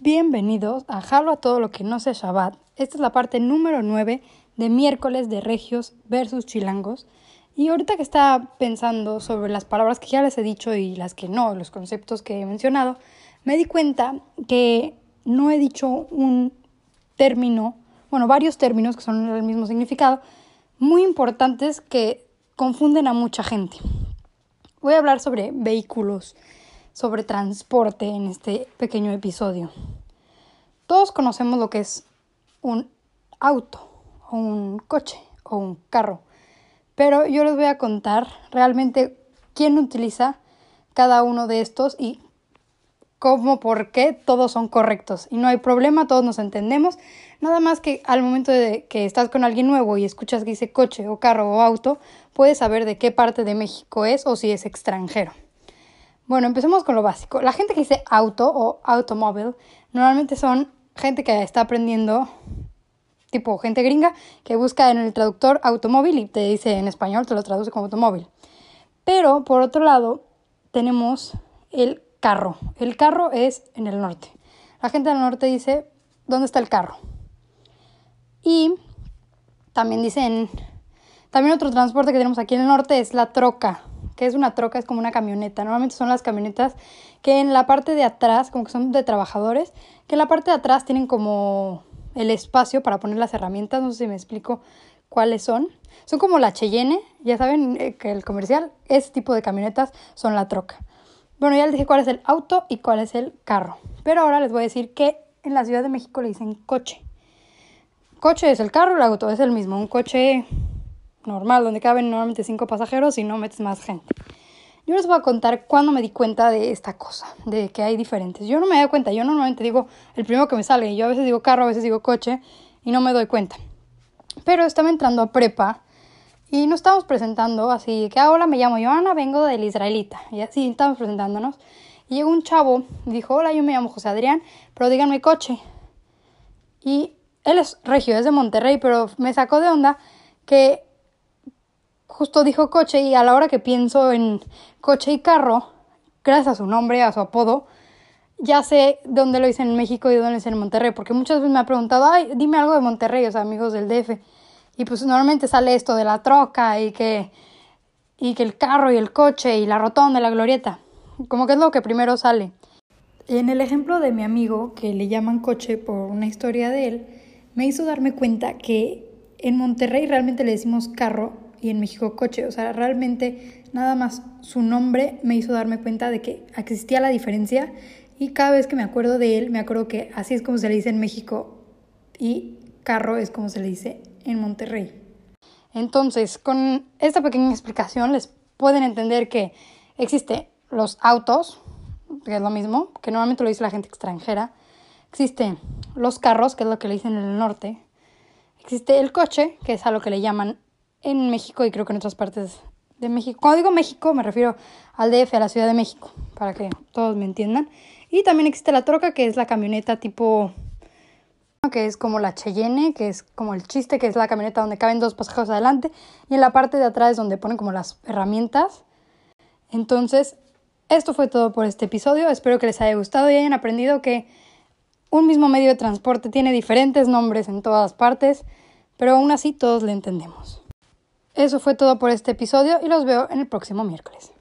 Bienvenidos a Jalo a todo lo que no sea Shabbat. Esta es la parte número 9 de miércoles de Regios versus Chilangos. Y ahorita que estaba pensando sobre las palabras que ya les he dicho y las que no, los conceptos que he mencionado, me di cuenta que no he dicho un término, bueno, varios términos que son el mismo significado, muy importantes que confunden a mucha gente. Voy a hablar sobre vehículos, sobre transporte en este pequeño episodio. Todos conocemos lo que es un auto, un coche, o un carro, pero yo les voy a contar realmente quién utiliza cada uno de estos y cómo, por qué todos son correctos. Y no hay problema, todos nos entendemos. Nada más que al momento de que estás con alguien nuevo y escuchas que dice coche o carro o auto, puedes saber de qué parte de México es o si es extranjero. Bueno, empecemos con lo básico. La gente que dice auto o automóvil normalmente son gente que está aprendiendo, tipo gente gringa, que busca en el traductor automóvil y te dice en español, te lo traduce como automóvil. Pero por otro lado, tenemos el carro. El carro es en el norte. La gente del norte dice, ¿dónde está el carro? Y también dicen, también otro transporte que tenemos aquí en el norte es la troca. Que es una troca? Es como una camioneta. Normalmente son las camionetas que en la parte de atrás, como que son de trabajadores, que en la parte de atrás tienen como el espacio para poner las herramientas. No sé si me explico cuáles son. Son como la Cheyenne, ya saben eh, que el comercial, ese tipo de camionetas son la troca. Bueno, ya les dije cuál es el auto y cuál es el carro. Pero ahora les voy a decir que en la Ciudad de México le dicen coche. Coche es el carro, el auto es el mismo. Un coche normal, donde caben normalmente cinco pasajeros y no metes más gente. Yo les voy a contar cuándo me di cuenta de esta cosa, de que hay diferentes. Yo no me doy cuenta, yo normalmente digo el primero que me sale. Yo a veces digo carro, a veces digo coche y no me doy cuenta. Pero estaba entrando a prepa y nos estábamos presentando así, que hola, me llamo Joana, vengo del Israelita. Y así estábamos presentándonos. Y llegó un chavo y dijo, hola, yo me llamo José Adrián, pero díganme coche. Y él es regio, es de Monterrey, pero me sacó de onda que justo dijo coche y a la hora que pienso en coche y carro, gracias a su nombre, a su apodo, ya sé dónde lo hice en México y dónde lo hice en Monterrey, porque muchas veces me ha preguntado, ay, dime algo de Monterrey, o sea, amigos del DF. Y pues normalmente sale esto de la troca y que, y que el carro y el coche y la rotonda, la glorieta. Como que es lo que primero sale. En el ejemplo de mi amigo, que le llaman coche por una historia de él, me hizo darme cuenta que en Monterrey realmente le decimos carro y en México coche. O sea, realmente nada más su nombre me hizo darme cuenta de que existía la diferencia y cada vez que me acuerdo de él, me acuerdo que así es como se le dice en México y carro es como se le dice en Monterrey. Entonces, con esta pequeña explicación les pueden entender que existen los autos, que es lo mismo, que normalmente lo dice la gente extranjera. Existen los carros, que es lo que le dicen en el norte. Existe el coche, que es a lo que le llaman en México y creo que en otras partes de México. Cuando digo México me refiero al DF, a la Ciudad de México, para que todos me entiendan. Y también existe la troca, que es la camioneta tipo que es como la Cheyenne, que es como el chiste, que es la camioneta donde caben dos pasajeros adelante, y en la parte de atrás es donde ponen como las herramientas. Entonces, esto fue todo por este episodio. Espero que les haya gustado y hayan aprendido que un mismo medio de transporte tiene diferentes nombres en todas partes, pero aún así todos le entendemos. Eso fue todo por este episodio y los veo en el próximo miércoles.